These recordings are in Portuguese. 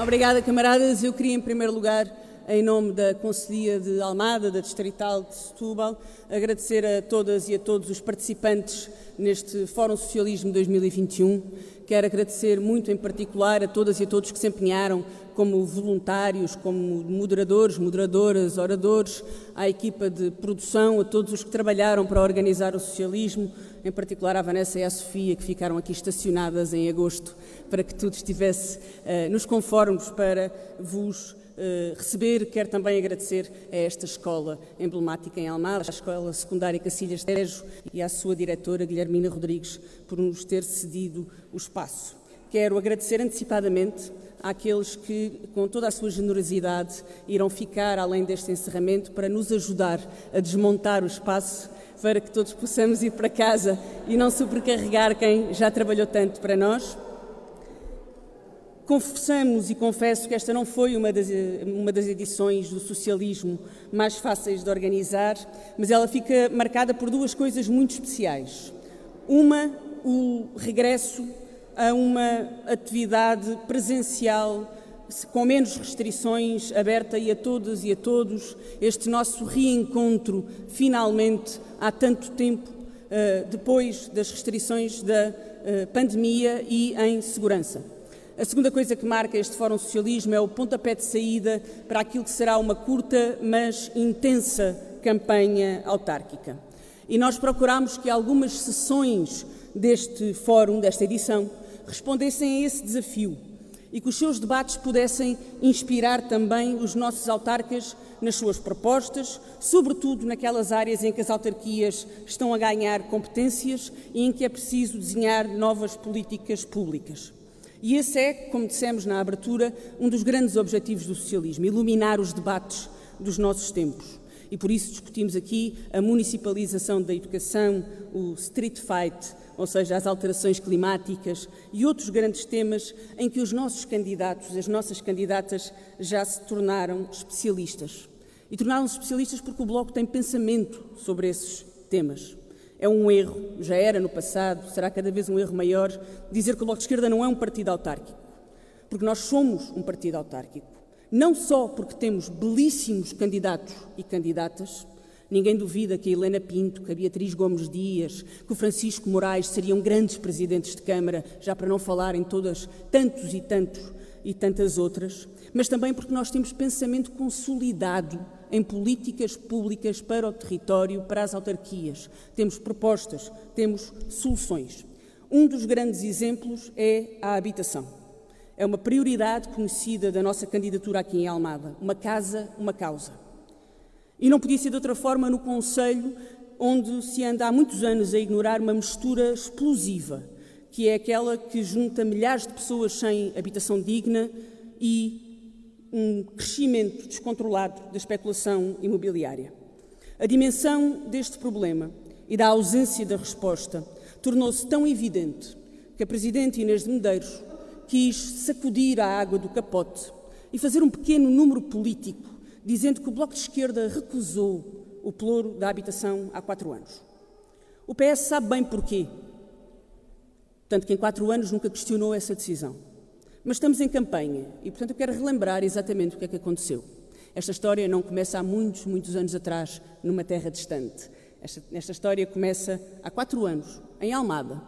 Obrigada, camaradas. Eu queria, em primeiro lugar, em nome da Conselhia de Almada, da Distrital de Setúbal, agradecer a todas e a todos os participantes neste Fórum Socialismo 2021. Quero agradecer muito, em particular, a todas e a todos que se empenharam como voluntários, como moderadores, moderadoras, oradores, à equipa de produção, a todos os que trabalharam para organizar o socialismo, em particular à Vanessa e à Sofia, que ficaram aqui estacionadas em agosto para que tudo estivesse uh, nos conformes para vos uh, receber. Quero também agradecer a esta escola emblemática em Almada, a Escola Secundária Cacilhas Tejo e à sua diretora Guilhermina Rodrigues por nos ter cedido o espaço. Quero agradecer antecipadamente àqueles que, com toda a sua generosidade, irão ficar além deste encerramento para nos ajudar a desmontar o espaço para que todos possamos ir para casa e não sobrecarregar quem já trabalhou tanto para nós. Confessamos e confesso que esta não foi uma das, uma das edições do socialismo mais fáceis de organizar, mas ela fica marcada por duas coisas muito especiais. Uma, o regresso a uma atividade presencial com menos restrições, aberta e a todas e a todos, este nosso reencontro, finalmente, há tanto tempo, uh, depois das restrições da uh, pandemia e em segurança. A segunda coisa que marca este Fórum Socialismo é o pontapé de saída para aquilo que será uma curta, mas intensa campanha autárquica. E nós procuramos que algumas sessões deste fórum, desta edição, respondessem a esse desafio e que os seus debates pudessem inspirar também os nossos autarcas nas suas propostas, sobretudo naquelas áreas em que as autarquias estão a ganhar competências e em que é preciso desenhar novas políticas públicas. E esse é, como dissemos na abertura, um dos grandes objetivos do socialismo: iluminar os debates dos nossos tempos. E por isso discutimos aqui a municipalização da educação, o street fight, ou seja, as alterações climáticas e outros grandes temas em que os nossos candidatos, as nossas candidatas já se tornaram especialistas. E tornaram-se especialistas porque o Bloco tem pensamento sobre esses temas. É um erro, já era no passado, será cada vez um erro maior, dizer que o Bloco de Esquerda não é um partido autárquico. Porque nós somos um partido autárquico. Não só porque temos belíssimos candidatos e candidatas, Ninguém duvida que a Helena Pinto, que a Beatriz Gomes Dias, que o Francisco Moraes seriam grandes presidentes de Câmara, já para não falar em todas, tantos e tantos e tantas outras, mas também porque nós temos pensamento consolidado em políticas públicas para o território, para as autarquias. Temos propostas, temos soluções. Um dos grandes exemplos é a habitação. É uma prioridade conhecida da nossa candidatura aqui em Almada. Uma casa, uma causa. E não podia ser de outra forma no Conselho, onde se anda há muitos anos a ignorar uma mistura explosiva, que é aquela que junta milhares de pessoas sem habitação digna e um crescimento descontrolado da especulação imobiliária. A dimensão deste problema e da ausência da resposta tornou-se tão evidente que a Presidente Inês de Medeiros quis sacudir a água do capote e fazer um pequeno número político dizendo que o Bloco de Esquerda recusou o ploro da habitação há quatro anos. O PS sabe bem porquê, tanto que em quatro anos nunca questionou essa decisão. Mas estamos em campanha e, portanto, eu quero relembrar exatamente o que é que aconteceu. Esta história não começa há muitos, muitos anos atrás, numa terra distante. Esta, esta história começa há quatro anos, em Almada.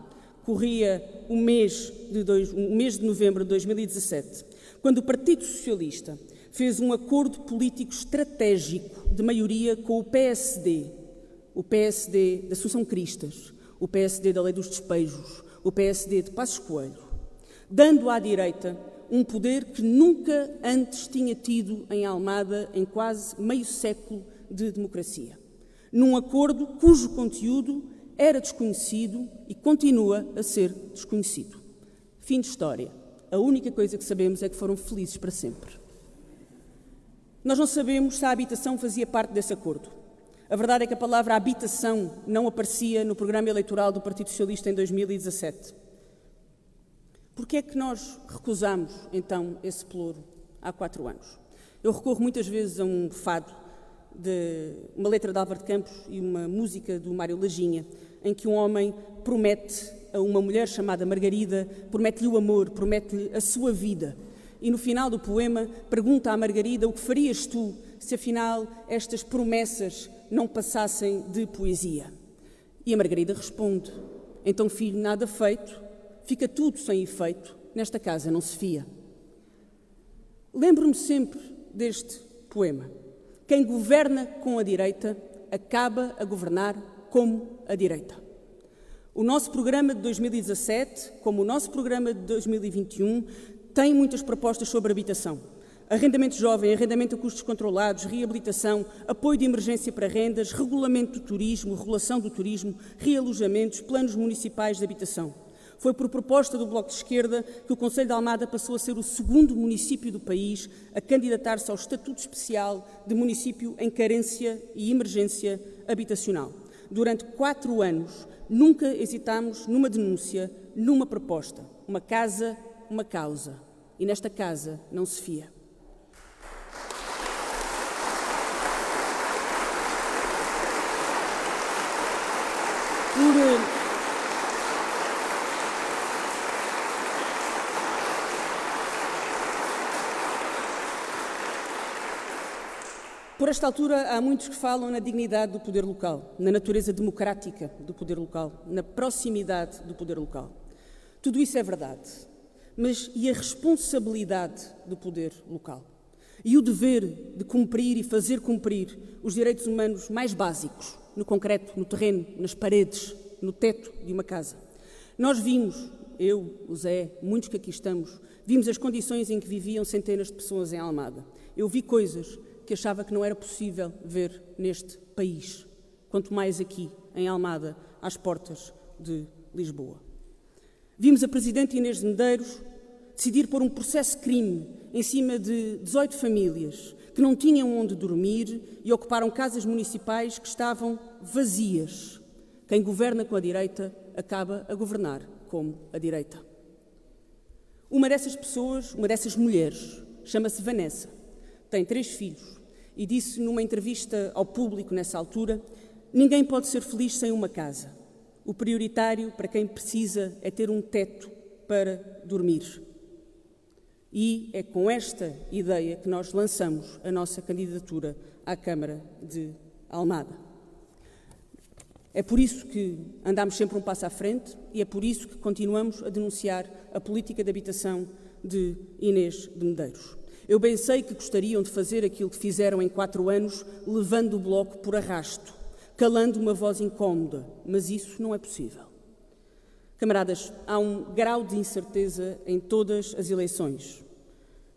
Corria o mês de, dois, o mês de novembro de 2017, quando o Partido Socialista fez um acordo político estratégico de maioria com o PSD, o PSD da Associação Cristas, o PSD da Lei dos Despejos, o PSD de Passos Coelho, dando à direita um poder que nunca antes tinha tido em Almada em quase meio século de democracia. Num acordo cujo conteúdo era desconhecido e continua a ser desconhecido. Fim de história. A única coisa que sabemos é que foram felizes para sempre. Nós não sabemos se a habitação fazia parte desse acordo. A verdade é que a palavra habitação não aparecia no programa eleitoral do Partido Socialista em 2017. Por que é que nós recusamos, então, esse pluro há quatro anos? Eu recorro muitas vezes a um fado, de uma letra de Álvaro de Campos e uma música do Mário Lajinha, em que um homem promete a uma mulher chamada Margarida, promete-lhe o amor, promete-lhe a sua vida. E no final do poema pergunta à Margarida o que farias tu se afinal estas promessas não passassem de poesia. E a Margarida responde: Então, filho, nada feito, fica tudo sem efeito, nesta casa não se fia. Lembro-me sempre deste poema. Quem governa com a direita acaba a governar como a direita. O nosso programa de 2017, como o nosso programa de 2021, tem muitas propostas sobre habitação. Arrendamento jovem, arrendamento a custos controlados, reabilitação, apoio de emergência para rendas, regulamento do turismo, regulação do turismo, realojamentos, planos municipais de habitação. Foi por proposta do Bloco de Esquerda que o Conselho de Almada passou a ser o segundo município do país a candidatar-se ao Estatuto Especial de Município em Carência e Emergência Habitacional. Durante quatro anos, nunca hesitámos numa denúncia, numa proposta. Uma casa, uma causa. E nesta casa não se fia. Por Por esta altura, há muitos que falam na dignidade do poder local, na natureza democrática do poder local, na proximidade do poder local. Tudo isso é verdade. Mas e a responsabilidade do poder local? E o dever de cumprir e fazer cumprir os direitos humanos mais básicos, no concreto, no terreno, nas paredes, no teto de uma casa? Nós vimos, eu, o Zé, muitos que aqui estamos, vimos as condições em que viviam centenas de pessoas em Almada. Eu vi coisas que achava que não era possível ver neste país, quanto mais aqui, em Almada, às portas de Lisboa. Vimos a Presidente Inês de Medeiros decidir pôr um processo de crime em cima de 18 famílias que não tinham onde dormir e ocuparam casas municipais que estavam vazias. Quem governa com a direita acaba a governar como a direita. Uma dessas pessoas, uma dessas mulheres, chama-se Vanessa. Tem três filhos e disse numa entrevista ao público nessa altura: Ninguém pode ser feliz sem uma casa. O prioritário para quem precisa é ter um teto para dormir. E é com esta ideia que nós lançamos a nossa candidatura à Câmara de Almada. É por isso que andamos sempre um passo à frente e é por isso que continuamos a denunciar a política de habitação de Inês de Medeiros. Eu bem sei que gostariam de fazer aquilo que fizeram em quatro anos, levando o bloco por arrasto, calando uma voz incómoda, mas isso não é possível. Camaradas, há um grau de incerteza em todas as eleições.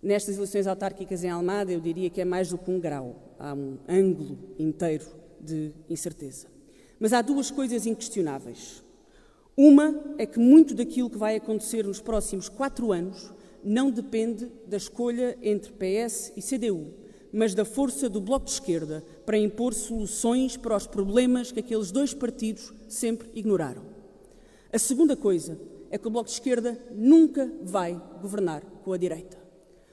Nestas eleições autárquicas em Almada, eu diria que é mais do que um grau, há um ângulo inteiro de incerteza. Mas há duas coisas inquestionáveis. Uma é que muito daquilo que vai acontecer nos próximos quatro anos não depende da escolha entre PS e CDU, mas da força do Bloco de Esquerda para impor soluções para os problemas que aqueles dois partidos sempre ignoraram. A segunda coisa é que o Bloco de Esquerda nunca vai governar com a direita.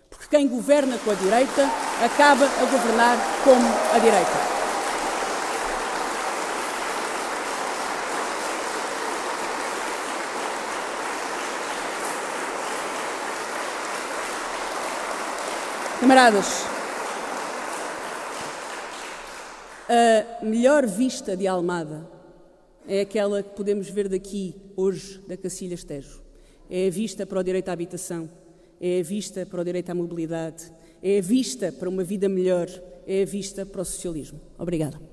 Porque quem governa com a direita acaba a governar como a direita. Camaradas, a melhor vista de Almada é aquela que podemos ver daqui, hoje, da Cacilha Estejo. É a vista para o direito à habitação, é a vista para o direito à mobilidade, é a vista para uma vida melhor, é a vista para o socialismo. Obrigada.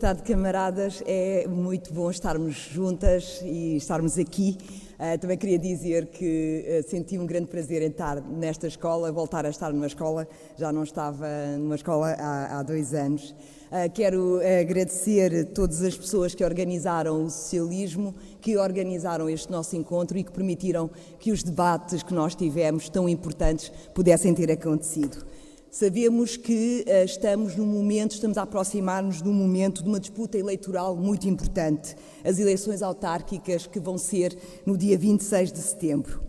Tarde, camaradas. É muito bom estarmos juntas e estarmos aqui Uh, também queria dizer que uh, senti um grande prazer em estar nesta escola, voltar a estar numa escola, já não estava numa escola há, há dois anos. Uh, quero agradecer todas as pessoas que organizaram o socialismo, que organizaram este nosso encontro e que permitiram que os debates que nós tivemos, tão importantes, pudessem ter acontecido. Sabemos que uh, estamos num momento, estamos a aproximar-nos de um momento de uma disputa eleitoral muito importante, as eleições autárquicas que vão ser no dia 26 de setembro.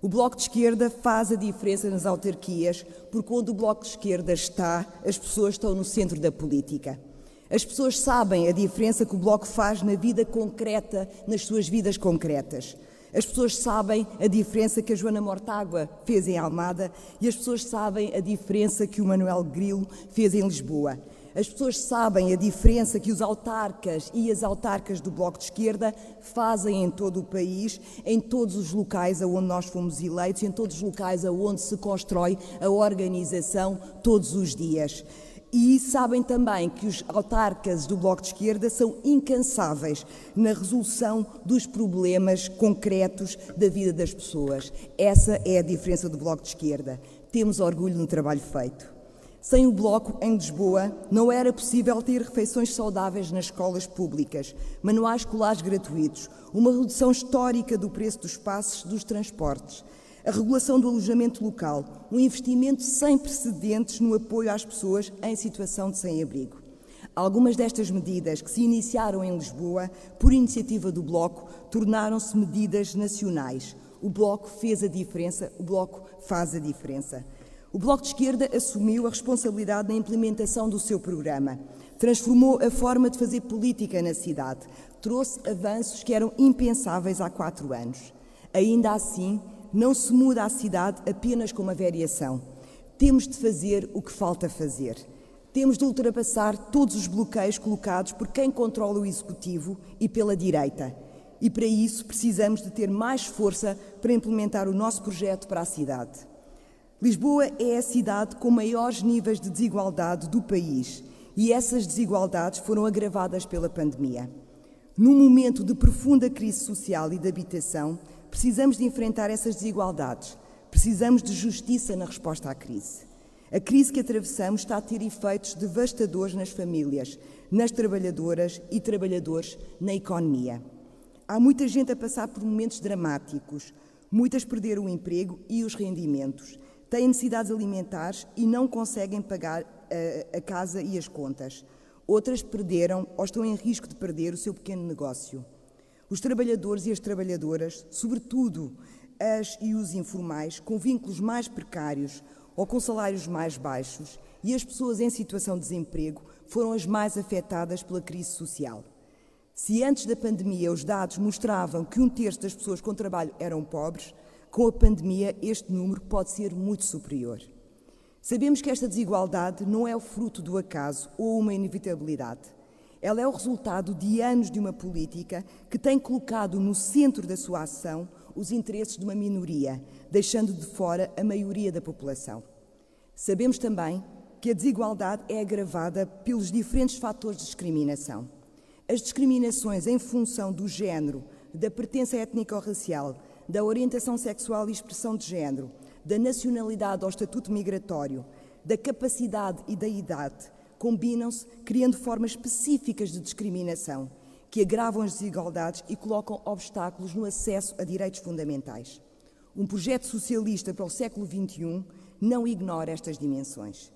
O Bloco de Esquerda faz a diferença nas autarquias, porque onde o Bloco de Esquerda está, as pessoas estão no centro da política. As pessoas sabem a diferença que o Bloco faz na vida concreta, nas suas vidas concretas. As pessoas sabem a diferença que a Joana Mortágua fez em Almada e as pessoas sabem a diferença que o Manuel Grilo fez em Lisboa. As pessoas sabem a diferença que os autarcas e as autarcas do Bloco de Esquerda fazem em todo o país, em todos os locais aonde nós fomos eleitos, em todos os locais aonde se constrói a organização todos os dias. E sabem também que os autarcas do Bloco de Esquerda são incansáveis na resolução dos problemas concretos da vida das pessoas. Essa é a diferença do Bloco de Esquerda. Temos orgulho no trabalho feito. Sem o Bloco, em Lisboa, não era possível ter refeições saudáveis nas escolas públicas, manuais escolares gratuitos, uma redução histórica do preço dos passos dos transportes a regulação do alojamento local, um investimento sem precedentes no apoio às pessoas em situação de sem-abrigo. Algumas destas medidas, que se iniciaram em Lisboa por iniciativa do Bloco, tornaram-se medidas nacionais. O Bloco fez a diferença, o Bloco faz a diferença. O Bloco de Esquerda assumiu a responsabilidade na implementação do seu programa, transformou a forma de fazer política na cidade, trouxe avanços que eram impensáveis há quatro anos. Ainda assim, não se muda a cidade apenas com uma variação. Temos de fazer o que falta fazer. Temos de ultrapassar todos os bloqueios colocados por quem controla o executivo e pela direita. E para isso precisamos de ter mais força para implementar o nosso projeto para a cidade. Lisboa é a cidade com maiores níveis de desigualdade do país e essas desigualdades foram agravadas pela pandemia. Num momento de profunda crise social e de habitação, Precisamos de enfrentar essas desigualdades. Precisamos de justiça na resposta à crise. A crise que atravessamos está a ter efeitos devastadores nas famílias, nas trabalhadoras e trabalhadores, na economia. Há muita gente a passar por momentos dramáticos. Muitas perderam o emprego e os rendimentos. Têm necessidades alimentares e não conseguem pagar a, eh, a casa e as contas. Outras perderam ou estão em risco de perder o seu pequeno negócio. Os trabalhadores e as trabalhadoras, sobretudo as e os informais, com vínculos mais precários ou com salários mais baixos, e as pessoas em situação de desemprego foram as mais afetadas pela crise social. Se antes da pandemia os dados mostravam que um terço das pessoas com trabalho eram pobres, com a pandemia este número pode ser muito superior. Sabemos que esta desigualdade não é o fruto do acaso ou uma inevitabilidade. Ela é o resultado de anos de uma política que tem colocado no centro da sua ação os interesses de uma minoria, deixando de fora a maioria da população. Sabemos também que a desigualdade é agravada pelos diferentes fatores de discriminação. As discriminações em função do género, da pertença étnica ou racial, da orientação sexual e expressão de género, da nacionalidade ou estatuto migratório, da capacidade e da idade, combinam-se criando formas específicas de discriminação que agravam as desigualdades e colocam obstáculos no acesso a direitos fundamentais. Um projeto socialista para o século XXI não ignora estas dimensões.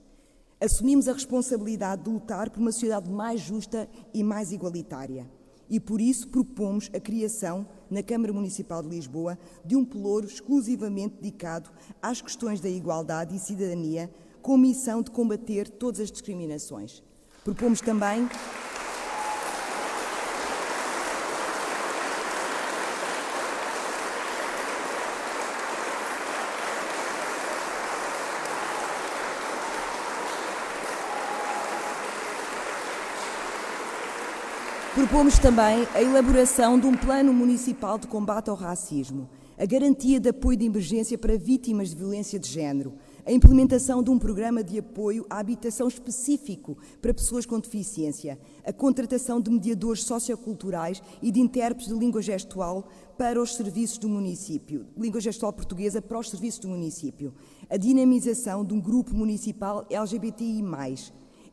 Assumimos a responsabilidade de lutar por uma sociedade mais justa e mais igualitária. E por isso propomos a criação, na Câmara Municipal de Lisboa, de um pelouro exclusivamente dedicado às questões da igualdade e cidadania com missão de combater todas as discriminações. Propomos também. Propomos também a elaboração de um plano municipal de combate ao racismo, a garantia de apoio de emergência para vítimas de violência de género, a implementação de um programa de apoio à habitação específico para pessoas com deficiência, a contratação de mediadores socioculturais e de intérpretes de língua gestual para os serviços do município, língua gestual portuguesa para os serviços do município, a dinamização de um grupo municipal LGBTI+.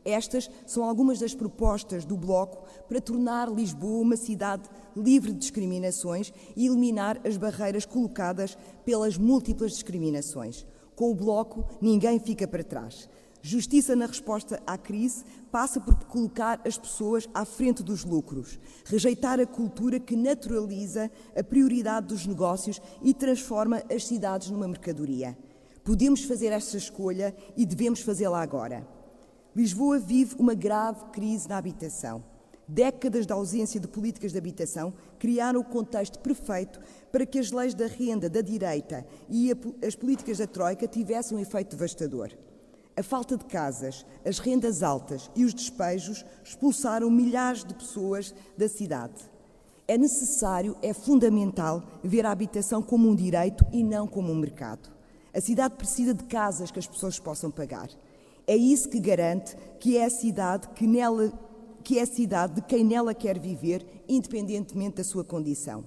Estas são algumas das propostas do Bloco para tornar Lisboa uma cidade livre de discriminações e eliminar as barreiras colocadas pelas múltiplas discriminações. Com o Bloco, ninguém fica para trás. Justiça na resposta à crise passa por colocar as pessoas à frente dos lucros, rejeitar a cultura que naturaliza a prioridade dos negócios e transforma as cidades numa mercadoria. Podemos fazer esta escolha e devemos fazê-la agora. Lisboa vive uma grave crise na habitação. Décadas de ausência de políticas de habitação criaram o contexto perfeito para que as leis da renda da direita e as políticas da Troika tivessem um efeito devastador. A falta de casas, as rendas altas e os despejos expulsaram milhares de pessoas da cidade. É necessário, é fundamental, ver a habitação como um direito e não como um mercado. A cidade precisa de casas que as pessoas possam pagar. É isso que garante que é a cidade que nela que é a cidade de quem nela quer viver, independentemente da sua condição.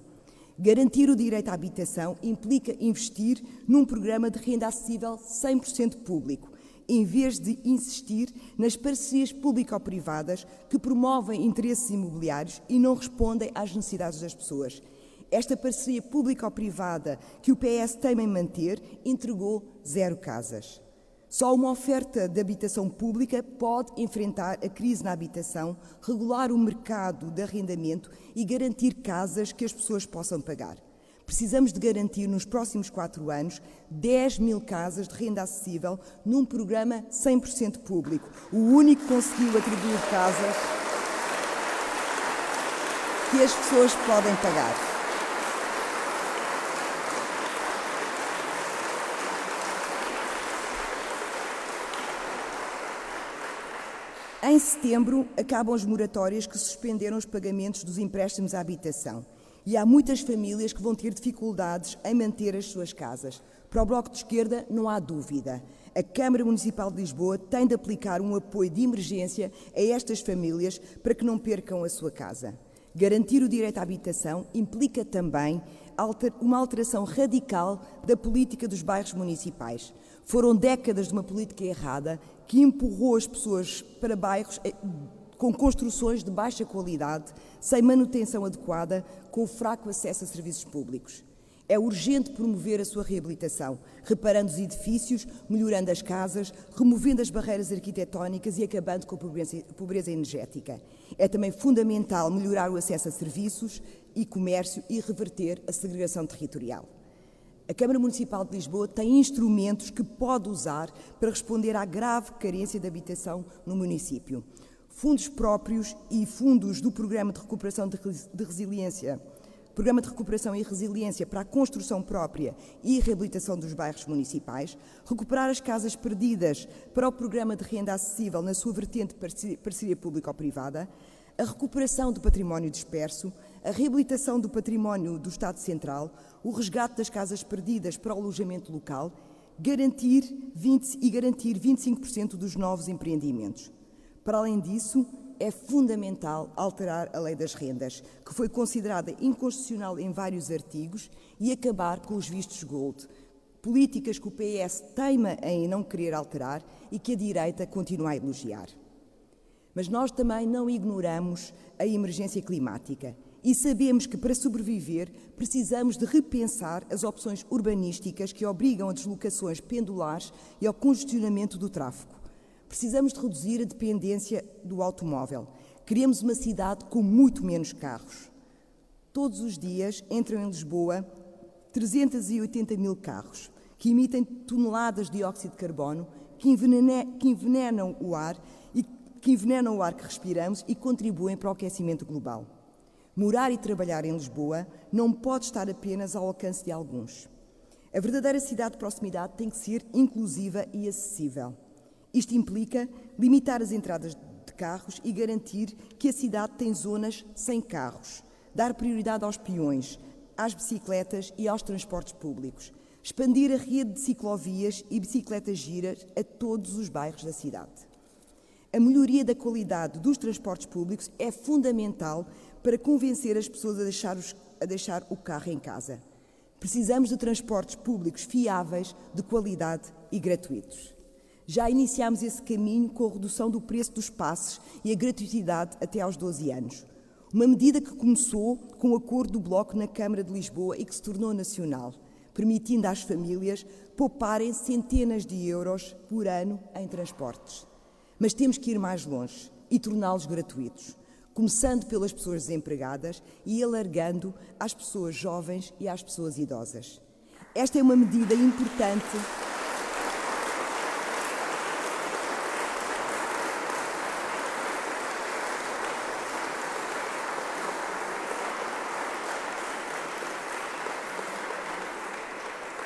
Garantir o direito à habitação implica investir num programa de renda acessível 100% público, em vez de insistir nas parcerias público-privadas que promovem interesses imobiliários e não respondem às necessidades das pessoas. Esta parceria público-privada que o PS teima em manter entregou zero casas. Só uma oferta de habitação pública pode enfrentar a crise na habitação, regular o mercado de arrendamento e garantir casas que as pessoas possam pagar. Precisamos de garantir nos próximos quatro anos 10 mil casas de renda acessível num programa 100% público, o único que conseguiu atribuir casas que as pessoas podem pagar. Em setembro, acabam as moratórias que suspenderam os pagamentos dos empréstimos à habitação. E há muitas famílias que vão ter dificuldades em manter as suas casas. Para o Bloco de Esquerda, não há dúvida. A Câmara Municipal de Lisboa tem de aplicar um apoio de emergência a estas famílias para que não percam a sua casa. Garantir o direito à habitação implica também uma alteração radical da política dos bairros municipais. Foram décadas de uma política errada que empurrou as pessoas para bairros eh, com construções de baixa qualidade, sem manutenção adequada, com fraco acesso a serviços públicos. É urgente promover a sua reabilitação, reparando os edifícios, melhorando as casas, removendo as barreiras arquitetónicas e acabando com a pobreza, pobreza energética. É também fundamental melhorar o acesso a serviços e comércio e reverter a segregação territorial. A Câmara Municipal de Lisboa tem instrumentos que pode usar para responder à grave carência de habitação no município. Fundos próprios e fundos do Programa de Recuperação de, Resiliência, Programa de Recuperação e Resiliência para a construção própria e reabilitação dos bairros municipais, recuperar as casas perdidas para o Programa de Renda Acessível na sua vertente parceria público-privada, a recuperação do património disperso, a reabilitação do património do Estado Central, o resgate das casas perdidas para o alojamento local, garantir 20 e garantir 25% dos novos empreendimentos. Para além disso, é fundamental alterar a lei das rendas, que foi considerada inconstitucional em vários artigos, e acabar com os vistos gold, políticas que o PS teima em não querer alterar e que a direita continua a elogiar. Mas nós também não ignoramos a emergência climática e sabemos que para sobreviver precisamos de repensar as opções urbanísticas que obrigam a deslocações pendulares e ao congestionamento do tráfego. Precisamos de reduzir a dependência do automóvel. Queremos uma cidade com muito menos carros. Todos os dias entram em Lisboa 380 mil carros, que emitem toneladas de dióxido de carbono, que, envenenam o ar que envenenam o ar que respiramos e contribuem para o aquecimento global. Morar e trabalhar em Lisboa não pode estar apenas ao alcance de alguns. A verdadeira cidade de proximidade tem que ser inclusiva e acessível. Isto implica limitar as entradas de carros e garantir que a cidade tem zonas sem carros, dar prioridade aos peões, às bicicletas e aos transportes públicos, expandir a rede de ciclovias e bicicletas giras a todos os bairros da cidade. A melhoria da qualidade dos transportes públicos é fundamental para convencer as pessoas a deixar, os, a deixar o carro em casa. Precisamos de transportes públicos fiáveis, de qualidade e gratuitos. Já iniciámos esse caminho com a redução do preço dos passes e a gratuidade até aos 12 anos. Uma medida que começou com o acordo do Bloco na Câmara de Lisboa e que se tornou nacional, permitindo às famílias pouparem centenas de euros por ano em transportes. Mas temos que ir mais longe e torná-los gratuitos, começando pelas pessoas desempregadas e alargando às pessoas jovens e às pessoas idosas. Esta é uma medida importante.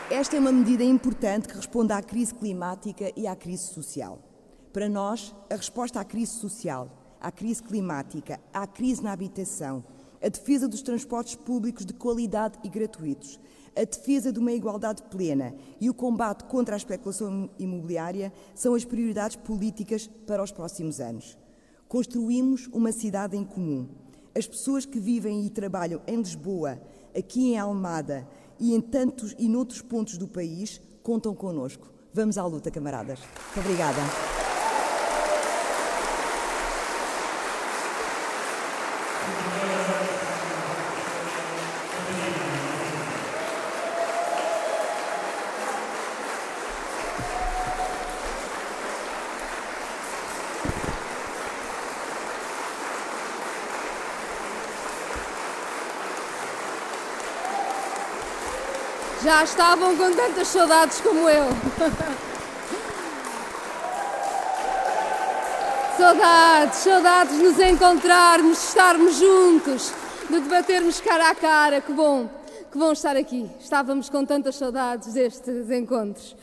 Esta é uma medida importante que responde à crise climática e à crise social. Para nós, a resposta à crise social, à crise climática, à crise na habitação, a defesa dos transportes públicos de qualidade e gratuitos, a defesa de uma igualdade plena e o combate contra a especulação imobiliária são as prioridades políticas para os próximos anos. Construímos uma cidade em comum. As pessoas que vivem e trabalham em Lisboa, aqui em Almada e em tantos e noutros pontos do país contam connosco. Vamos à luta, camaradas. Muito obrigada. Já estavam com tantas saudades como eu. saudades, saudades de nos encontrarmos, de estarmos juntos, de debatermos cara a cara. Que bom, que bom estar aqui. Estávamos com tantas saudades destes encontros.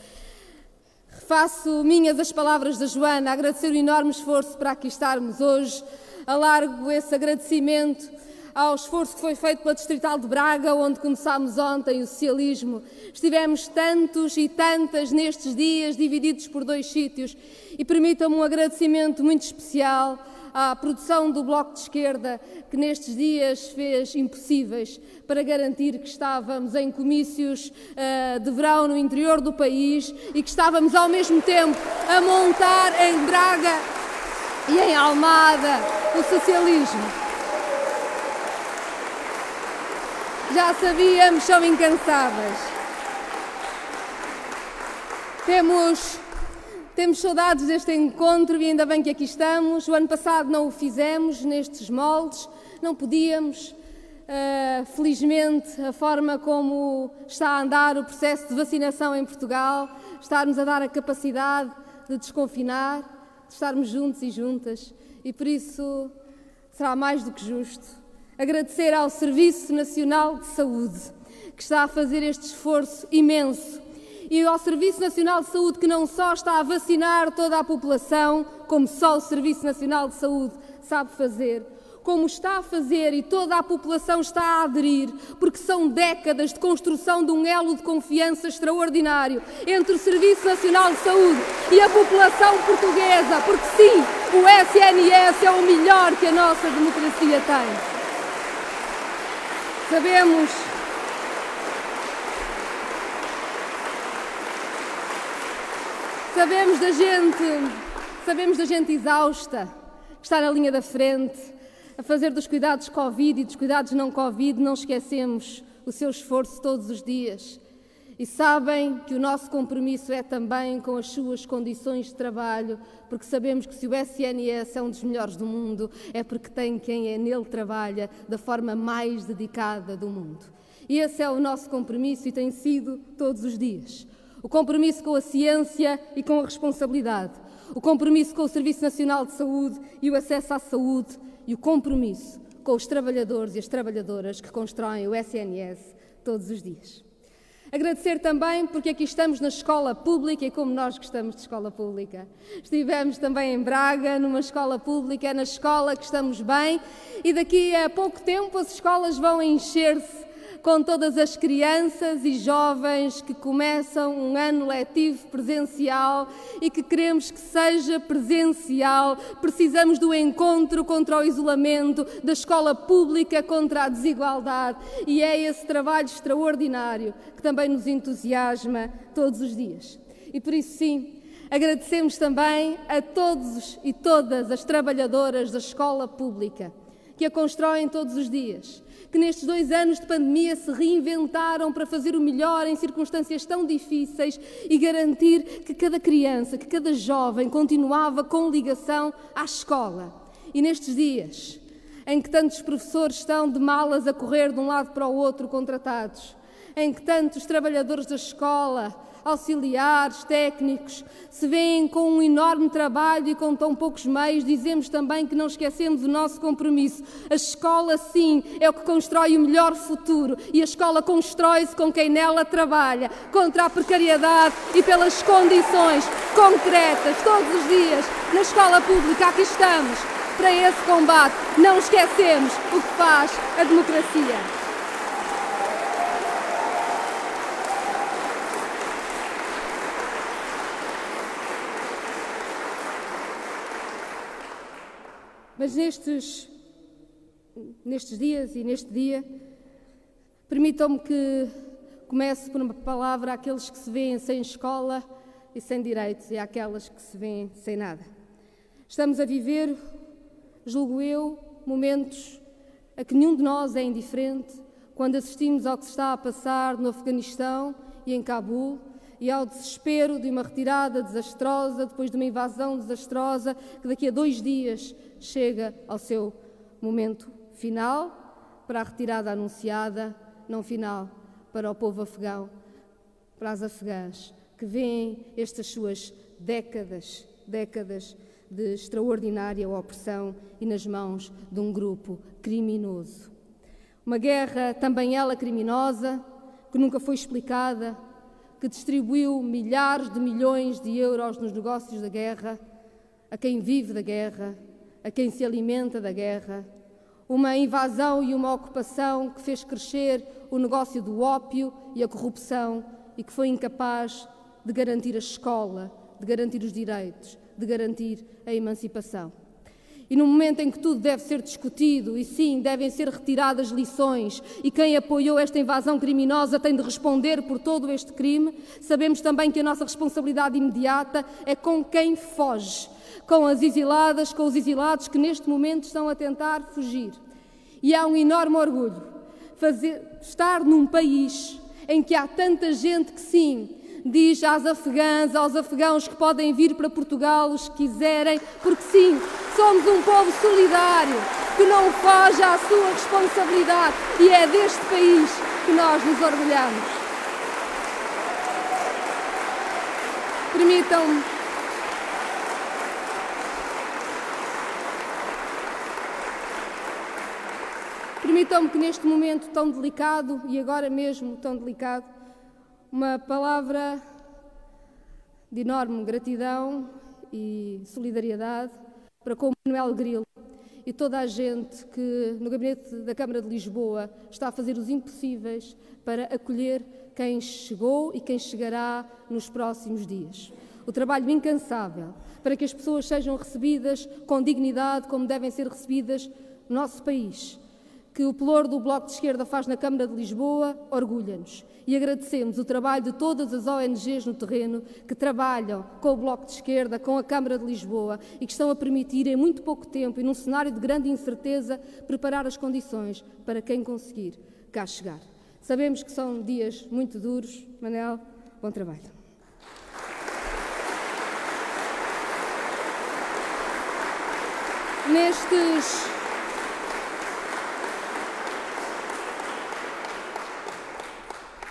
Faço minhas as palavras da Joana, agradecer o enorme esforço para aqui estarmos hoje. Alargo esse agradecimento ao esforço que foi feito pela Distrital de Braga, onde começámos ontem o socialismo. Estivemos tantos e tantas nestes dias, divididos por dois sítios. E permitam-me um agradecimento muito especial à produção do Bloco de Esquerda, que nestes dias fez impossíveis para garantir que estávamos em comícios uh, de verão no interior do país e que estávamos ao mesmo tempo a montar em Braga e em Almada o socialismo. Já sabíamos, são incansáveis. Temos, temos saudades deste encontro e ainda bem que aqui estamos. O ano passado não o fizemos nestes moldes, não podíamos. Uh, felizmente, a forma como está a andar o processo de vacinação em Portugal, está-nos a dar a capacidade de desconfinar, de estarmos juntos e juntas, e por isso será mais do que justo agradecer ao Serviço Nacional de Saúde, que está a fazer este esforço imenso, e ao Serviço Nacional de Saúde, que não só está a vacinar toda a população, como só o Serviço Nacional de Saúde sabe fazer, como está a fazer e toda a população está a aderir, porque são décadas de construção de um elo de confiança extraordinário entre o Serviço Nacional de Saúde e a população portuguesa, porque sim, o SNS é o melhor que a nossa democracia tem. Sabemos. Sabemos da gente, sabemos da gente exausta, que está na linha da frente, a fazer dos cuidados Covid e dos cuidados não Covid, não esquecemos o seu esforço todos os dias. E sabem que o nosso compromisso é também com as suas condições de trabalho, porque sabemos que se o SNS é um dos melhores do mundo, é porque tem quem é nele trabalha da forma mais dedicada do mundo. E esse é o nosso compromisso e tem sido todos os dias. O compromisso com a ciência e com a responsabilidade. O compromisso com o Serviço Nacional de Saúde e o acesso à saúde. E o compromisso com os trabalhadores e as trabalhadoras que constroem o SNS todos os dias. Agradecer também porque aqui estamos na escola pública e como nós gostamos de escola pública. Estivemos também em Braga, numa escola pública, na escola que estamos bem e daqui a pouco tempo as escolas vão encher-se com todas as crianças e jovens que começam um ano letivo presencial e que queremos que seja presencial. Precisamos do encontro contra o isolamento, da escola pública contra a desigualdade e é esse trabalho extraordinário que também nos entusiasma todos os dias. E por isso, sim, agradecemos também a todos e todas as trabalhadoras da escola pública que a constroem todos os dias, que nestes dois anos de pandemia se reinventaram para fazer o melhor em circunstâncias tão difíceis e garantir que cada criança, que cada jovem continuava com ligação à escola. E nestes dias, em que tantos professores estão de malas a correr de um lado para o outro contratados, em que tantos trabalhadores da escola auxiliares, técnicos, se veem com um enorme trabalho e com tão poucos meios, dizemos também que não esquecemos o nosso compromisso. A escola, sim, é o que constrói o melhor futuro e a escola constrói-se com quem nela trabalha, contra a precariedade e pelas condições concretas, todos os dias. Na escola pública, aqui estamos para esse combate. Não esquecemos o que faz a democracia. Mas nestes, nestes dias e neste dia, permitam-me que comece por uma palavra àqueles que se veem sem escola e sem direitos e àquelas que se veem sem nada. Estamos a viver, julgo eu, momentos a que nenhum de nós é indiferente quando assistimos ao que se está a passar no Afeganistão e em Cabul e ao desespero de uma retirada desastrosa, depois de uma invasão desastrosa, que daqui a dois dias chega ao seu momento final, para a retirada anunciada, não final, para o povo afegão, para as afegãs, que veem estas suas décadas, décadas de extraordinária opressão e nas mãos de um grupo criminoso. Uma guerra também ela criminosa, que nunca foi explicada, que distribuiu milhares de milhões de euros nos negócios da guerra, a quem vive da guerra, a quem se alimenta da guerra, uma invasão e uma ocupação que fez crescer o negócio do ópio e a corrupção e que foi incapaz de garantir a escola, de garantir os direitos, de garantir a emancipação. E no momento em que tudo deve ser discutido, e sim, devem ser retiradas lições, e quem apoiou esta invasão criminosa tem de responder por todo este crime, sabemos também que a nossa responsabilidade imediata é com quem foge, com as exiladas, com os exilados que neste momento estão a tentar fugir. E há um enorme orgulho fazer, estar num país em que há tanta gente que sim, diz às afegãs, aos afegãos que podem vir para Portugal os que quiserem, porque sim, somos um povo solidário, que não foge à sua responsabilidade e é deste país que nós nos orgulhamos. Permitam-me Permitam-me que neste momento tão delicado, e agora mesmo tão delicado, uma palavra de enorme gratidão e solidariedade para com Manuel Grilo e toda a gente que no gabinete da Câmara de Lisboa está a fazer os impossíveis para acolher quem chegou e quem chegará nos próximos dias. O trabalho incansável para que as pessoas sejam recebidas com dignidade como devem ser recebidas no nosso país que o pelour do Bloco de Esquerda faz na Câmara de Lisboa orgulha-nos. E agradecemos o trabalho de todas as ONGs no terreno que trabalham com o Bloco de Esquerda, com a Câmara de Lisboa e que estão a permitir, em muito pouco tempo e num cenário de grande incerteza, preparar as condições para quem conseguir cá chegar. Sabemos que são dias muito duros. Manel, bom trabalho. Nestes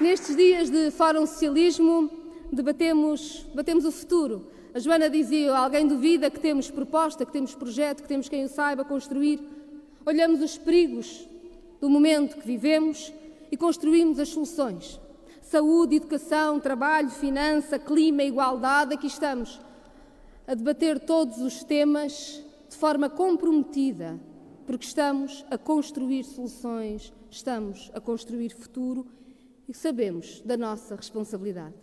Nestes dias de Fórum Socialismo, debatemos, o futuro. A Joana dizia: alguém duvida que temos proposta, que temos projeto, que temos quem o saiba construir. Olhamos os perigos do momento que vivemos e construímos as soluções. Saúde, educação, trabalho, finança, clima, igualdade, aqui estamos a debater todos os temas de forma comprometida, porque estamos a construir soluções, estamos a construir futuro e sabemos da nossa responsabilidade.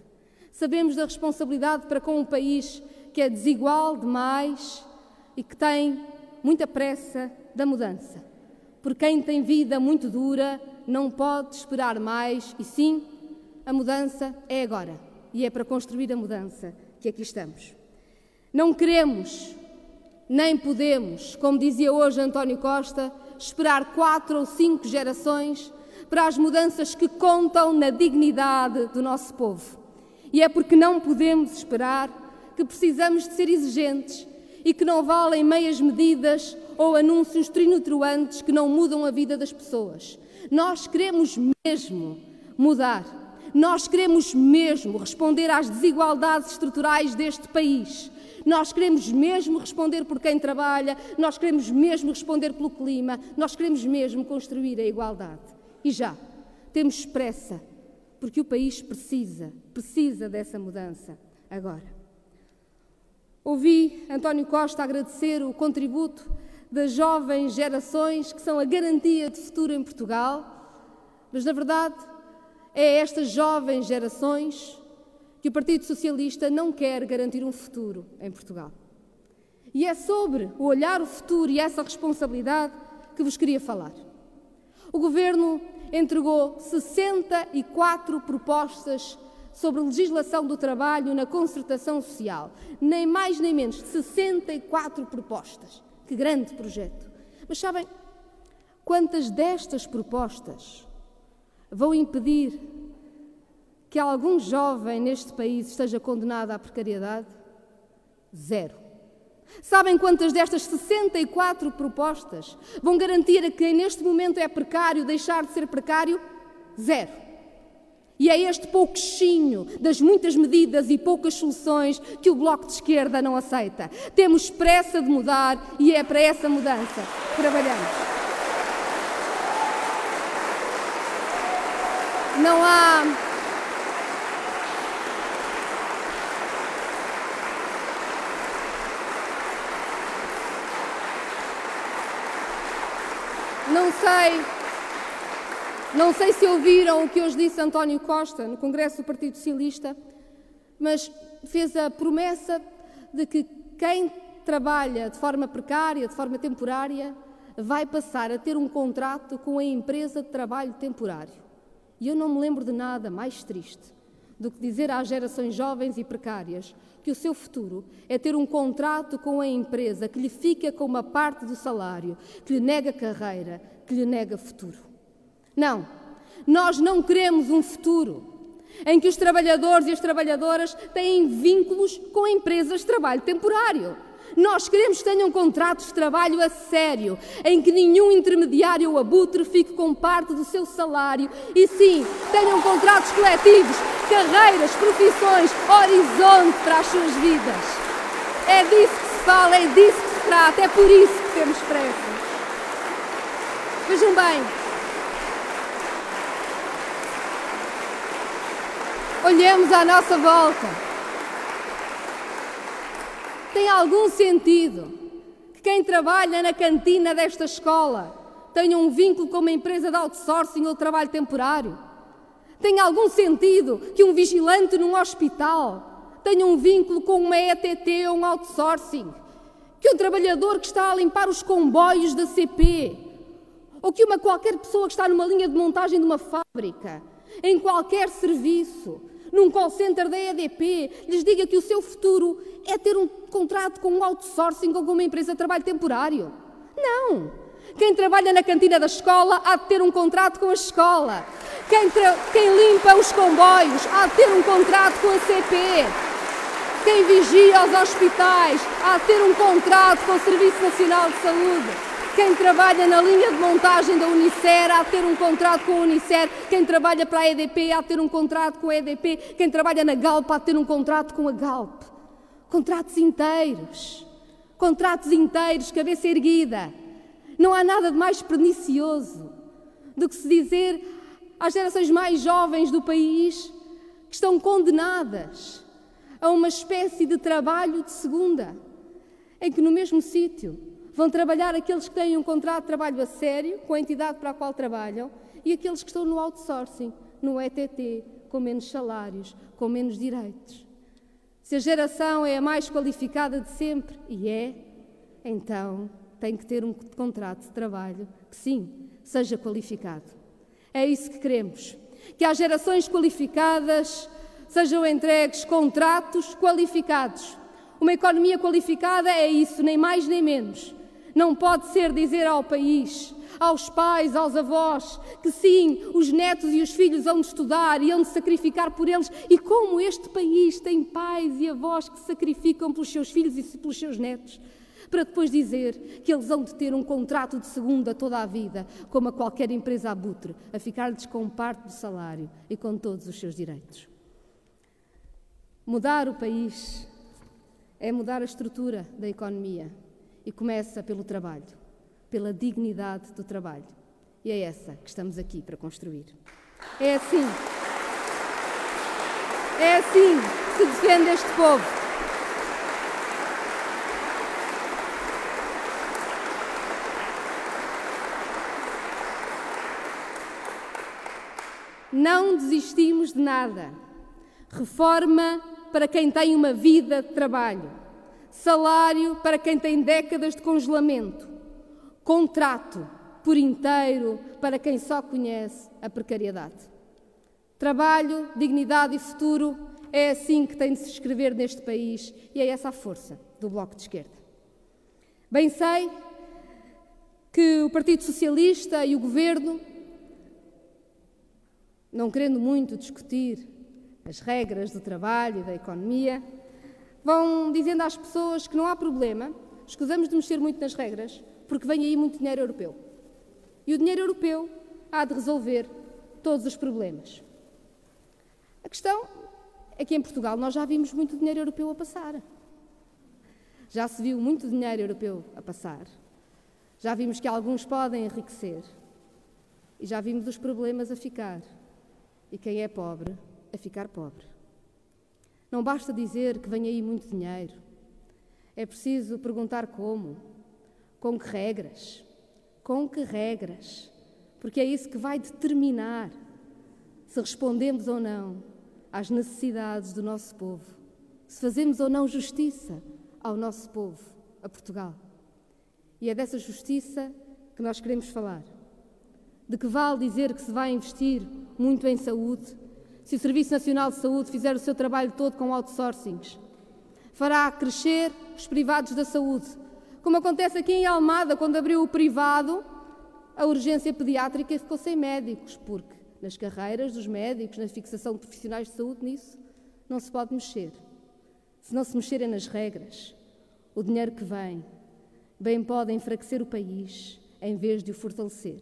Sabemos da responsabilidade para com um país que é desigual demais e que tem muita pressa da mudança. Por quem tem vida muito dura, não pode esperar mais e sim, a mudança é agora e é para construir a mudança que aqui estamos. Não queremos, nem podemos, como dizia hoje António Costa, esperar quatro ou cinco gerações para as mudanças que contam na dignidade do nosso povo. E é porque não podemos esperar que precisamos de ser exigentes e que não valem meias medidas ou anúncios trinutruantes que não mudam a vida das pessoas. Nós queremos mesmo mudar. Nós queremos mesmo responder às desigualdades estruturais deste país. Nós queremos mesmo responder por quem trabalha, nós queremos mesmo responder pelo clima, nós queremos mesmo construir a igualdade. E já, temos pressa, porque o país precisa, precisa dessa mudança agora. Ouvi António Costa agradecer o contributo das jovens gerações que são a garantia de futuro em Portugal, mas na verdade é estas jovens gerações que o Partido Socialista não quer garantir um futuro em Portugal. E é sobre o olhar o futuro e essa responsabilidade que vos queria falar. O Governo entregou 64 propostas sobre legislação do trabalho na concertação social. Nem mais nem menos, 64 propostas. Que grande projeto. Mas sabem quantas destas propostas vão impedir que algum jovem neste país esteja condenado à precariedade? Zero. Sabem quantas destas 64 propostas vão garantir a quem neste momento é precário deixar de ser precário? Zero. E é este pouquinho das muitas medidas e poucas soluções que o Bloco de Esquerda não aceita. Temos pressa de mudar e é para essa mudança que trabalhamos. Não há Não sei, não sei se ouviram o que hoje disse António Costa no Congresso do Partido Socialista, mas fez a promessa de que quem trabalha de forma precária, de forma temporária, vai passar a ter um contrato com a empresa de trabalho temporário. E eu não me lembro de nada mais triste do que dizer às gerações jovens e precárias que o seu futuro é ter um contrato com a empresa que lhe fica com uma parte do salário, que lhe nega carreira, que lhe nega futuro. Não, nós não queremos um futuro em que os trabalhadores e as trabalhadoras têm vínculos com empresas de trabalho temporário. Nós queremos que tenham contratos de trabalho a sério, em que nenhum intermediário ou abutre fique com parte do seu salário e sim, tenham contratos coletivos, carreiras, profissões, horizonte para as suas vidas. É disso que se fala, é disso que se trata, é por isso que temos pressa. Vejam bem, olhemos à nossa volta tem algum sentido que quem trabalha na cantina desta escola tenha um vínculo com uma empresa de outsourcing ou trabalho temporário? Tem algum sentido que um vigilante num hospital tenha um vínculo com uma ETT ou um outsourcing? Que um trabalhador que está a limpar os comboios da CP? Ou que uma qualquer pessoa que está numa linha de montagem de uma fábrica, em qualquer serviço, num call center da EDP, lhes diga que o seu futuro é ter um contrato com um outsourcing ou com uma empresa de trabalho temporário. Não! Quem trabalha na cantina da escola há de ter um contrato com a escola. Quem, quem limpa os comboios há de ter um contrato com a CP. Quem vigia os hospitais há de ter um contrato com o Serviço Nacional de Saúde. Quem trabalha na linha de montagem da Unicer há de ter um contrato com a Unicer. Quem trabalha para a EDP há de ter um contrato com a EDP. Quem trabalha na Galp há de ter um contrato com a Galp. Contratos inteiros. Contratos inteiros, cabeça erguida. Não há nada de mais pernicioso do que se dizer às gerações mais jovens do país que estão condenadas a uma espécie de trabalho de segunda, em que no mesmo sítio Vão trabalhar aqueles que têm um contrato de trabalho a sério com a entidade para a qual trabalham e aqueles que estão no outsourcing, no ETT, com menos salários, com menos direitos. Se a geração é a mais qualificada de sempre, e é, então tem que ter um contrato de trabalho que, sim, seja qualificado. É isso que queremos. Que às gerações qualificadas sejam entregues contratos qualificados. Uma economia qualificada é isso, nem mais nem menos. Não pode ser dizer ao país, aos pais, aos avós, que sim, os netos e os filhos hão de estudar e hão de sacrificar por eles. E como este país tem pais e avós que sacrificam pelos seus filhos e pelos seus netos, para depois dizer que eles hão de ter um contrato de segunda toda a vida, como a qualquer empresa abutre, a ficar-lhes com parte do salário e com todos os seus direitos. Mudar o país é mudar a estrutura da economia e começa pelo trabalho, pela dignidade do trabalho. E é essa que estamos aqui para construir. É assim. É assim que se defende este povo. Não desistimos de nada. Reforma para quem tem uma vida de trabalho salário para quem tem décadas de congelamento, contrato por inteiro para quem só conhece a precariedade. Trabalho, dignidade e futuro é assim que tem de se escrever neste país e é essa a força do Bloco de Esquerda. Bem sei que o Partido Socialista e o Governo, não querendo muito discutir as regras do trabalho e da economia, vão dizendo às pessoas que não há problema, escusamos de mexer muito nas regras, porque vem aí muito dinheiro europeu. E o dinheiro europeu há de resolver todos os problemas. A questão é que em Portugal nós já vimos muito dinheiro europeu a passar. Já se viu muito dinheiro europeu a passar. Já vimos que alguns podem enriquecer. E já vimos os problemas a ficar. E quem é pobre, a ficar pobre. Não basta dizer que vem aí muito dinheiro. É preciso perguntar como, com que regras, com que regras, porque é isso que vai determinar se respondemos ou não às necessidades do nosso povo, se fazemos ou não justiça ao nosso povo, a Portugal. E é dessa justiça que nós queremos falar. De que vale dizer que se vai investir muito em saúde se o Serviço Nacional de Saúde fizer o seu trabalho todo com outsourcings. Fará crescer os privados da saúde. Como acontece aqui em Almada, quando abriu o privado, a urgência pediátrica ficou sem médicos, porque nas carreiras dos médicos, na fixação de profissionais de saúde, nisso não se pode mexer. Se não se mexerem nas regras, o dinheiro que vem, bem pode enfraquecer o país em vez de o fortalecer.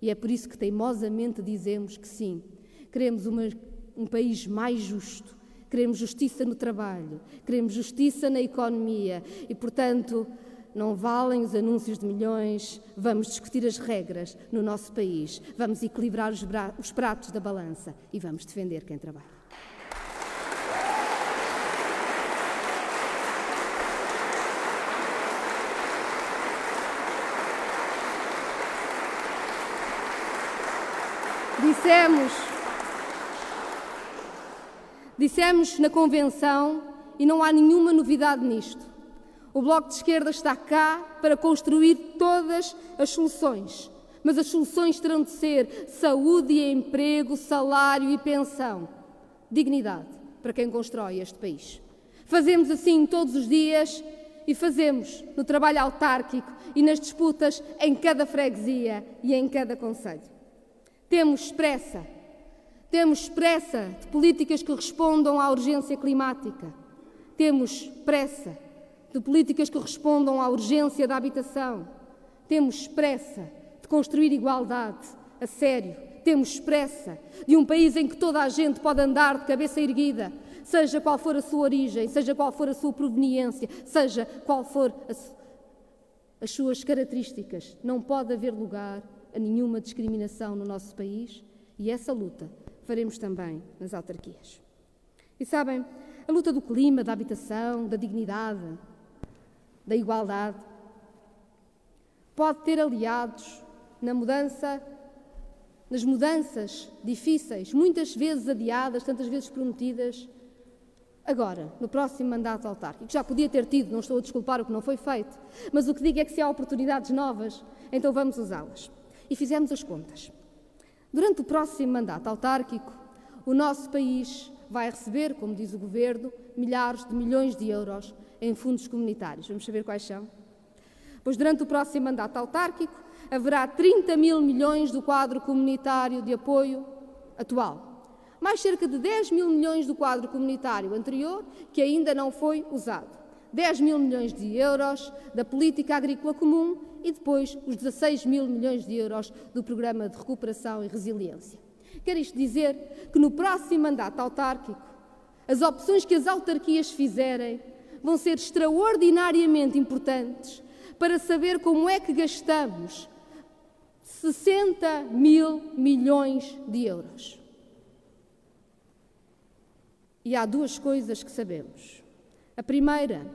E é por isso que teimosamente dizemos que sim, queremos uma um país mais justo. Queremos justiça no trabalho, queremos justiça na economia e, portanto, não valem os anúncios de milhões. Vamos discutir as regras no nosso país, vamos equilibrar os, os pratos da balança e vamos defender quem trabalha. Dissemos Dissemos na convenção e não há nenhuma novidade nisto. O Bloco de Esquerda está cá para construir todas as soluções, mas as soluções terão de ser saúde e emprego, salário e pensão. Dignidade para quem constrói este país. Fazemos assim todos os dias e fazemos no trabalho autárquico e nas disputas em cada freguesia e em cada conselho. Temos pressa temos pressa de políticas que respondam à urgência climática. Temos pressa de políticas que respondam à urgência da habitação. Temos pressa de construir igualdade a sério. Temos pressa de um país em que toda a gente pode andar de cabeça erguida, seja qual for a sua origem, seja qual for a sua proveniência, seja qual for as suas características. Não pode haver lugar a nenhuma discriminação no nosso país e essa luta faremos também nas autarquias. E sabem, a luta do clima, da habitação, da dignidade, da igualdade, pode ter aliados na mudança, nas mudanças difíceis, muitas vezes adiadas, tantas vezes prometidas, agora, no próximo mandato autárquico. Já podia ter tido, não estou a desculpar o que não foi feito, mas o que digo é que se há oportunidades novas, então vamos usá-las. E fizemos as contas. Durante o próximo mandato autárquico, o nosso país vai receber, como diz o Governo, milhares de milhões de euros em fundos comunitários. Vamos saber quais são? Pois durante o próximo mandato autárquico haverá 30 mil milhões do quadro comunitário de apoio atual. Mais cerca de 10 mil milhões do quadro comunitário anterior, que ainda não foi usado. 10 mil milhões de euros da política agrícola comum e depois os 16 mil milhões de euros do Programa de Recuperação e Resiliência. Quer isto dizer que no próximo mandato autárquico, as opções que as autarquias fizerem vão ser extraordinariamente importantes para saber como é que gastamos 60 mil milhões de euros. E há duas coisas que sabemos. A primeira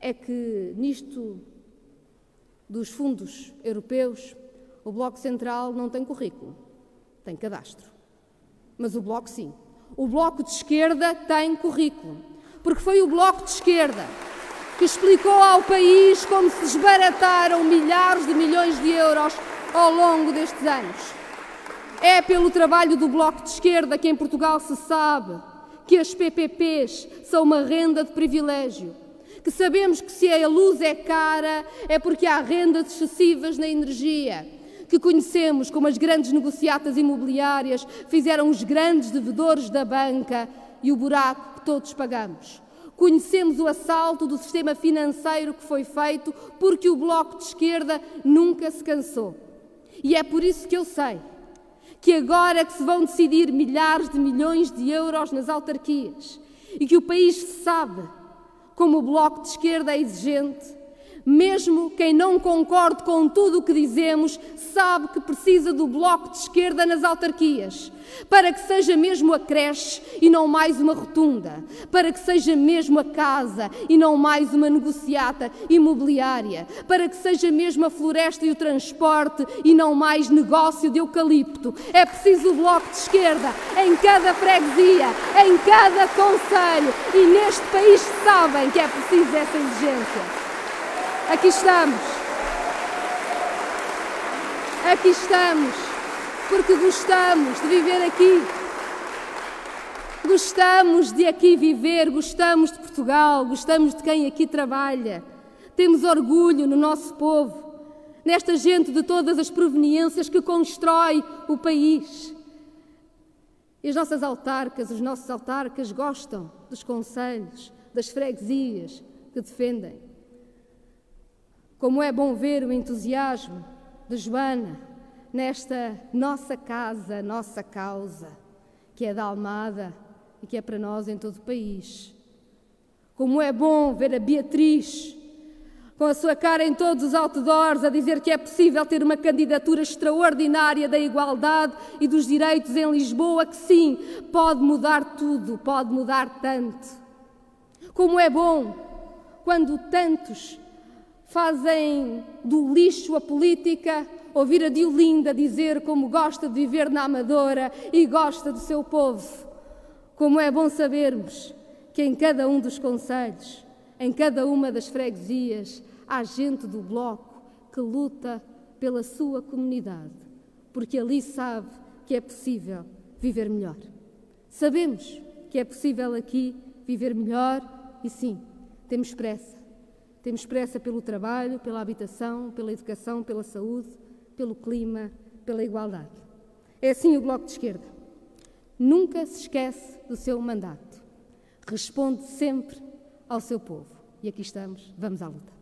é que nisto dos fundos europeus, o Bloco Central não tem currículo, tem cadastro. Mas o Bloco sim. O Bloco de Esquerda tem currículo, porque foi o Bloco de Esquerda que explicou ao país como se desbarataram milhares de milhões de euros ao longo destes anos. É pelo trabalho do Bloco de Esquerda que em Portugal se sabe que as PPPs são uma renda de privilégio que sabemos que se a luz é cara é porque há rendas excessivas na energia, que conhecemos como as grandes negociatas imobiliárias fizeram os grandes devedores da banca e o buraco que todos pagamos. Conhecemos o assalto do sistema financeiro que foi feito porque o Bloco de Esquerda nunca se cansou. E é por isso que eu sei que agora que se vão decidir milhares de milhões de euros nas autarquias e que o país sabe como o Bloco de Esquerda é exigente, mesmo quem não concorde com tudo o que dizemos, sabe que precisa do Bloco de Esquerda nas autarquias, para que seja mesmo a creche e não mais uma rotunda, para que seja mesmo a casa e não mais uma negociata imobiliária, para que seja mesmo a floresta e o transporte e não mais negócio de eucalipto. É preciso o Bloco de Esquerda em cada freguesia, em cada conselho e neste país sabem que é preciso essa exigência. Aqui estamos. Aqui estamos. Porque gostamos de viver aqui. Gostamos de aqui viver, gostamos de Portugal, gostamos de quem aqui trabalha. Temos orgulho no nosso povo, nesta gente de todas as proveniências que constrói o país. E as nossas autarcas, os nossos autarcas gostam dos conselhos, das freguesias que defendem. Como é bom ver o entusiasmo de Joana nesta nossa casa, nossa causa, que é da Almada e que é para nós em todo o país. Como é bom ver a Beatriz com a sua cara em todos os outdoors a dizer que é possível ter uma candidatura extraordinária da igualdade e dos direitos em Lisboa, que sim, pode mudar tudo, pode mudar tanto. Como é bom quando tantos fazem do lixo a política, ouvir a Diolinda dizer como gosta de viver na Amadora e gosta do seu povo. Como é bom sabermos que em cada um dos conselhos, em cada uma das freguesias, há gente do Bloco que luta pela sua comunidade, porque ali sabe que é possível viver melhor. Sabemos que é possível aqui viver melhor e sim, temos pressa temos pressa pelo trabalho, pela habitação, pela educação, pela saúde, pelo clima, pela igualdade. É assim o Bloco de Esquerda. Nunca se esquece do seu mandato. Responde sempre ao seu povo. E aqui estamos, vamos à luta.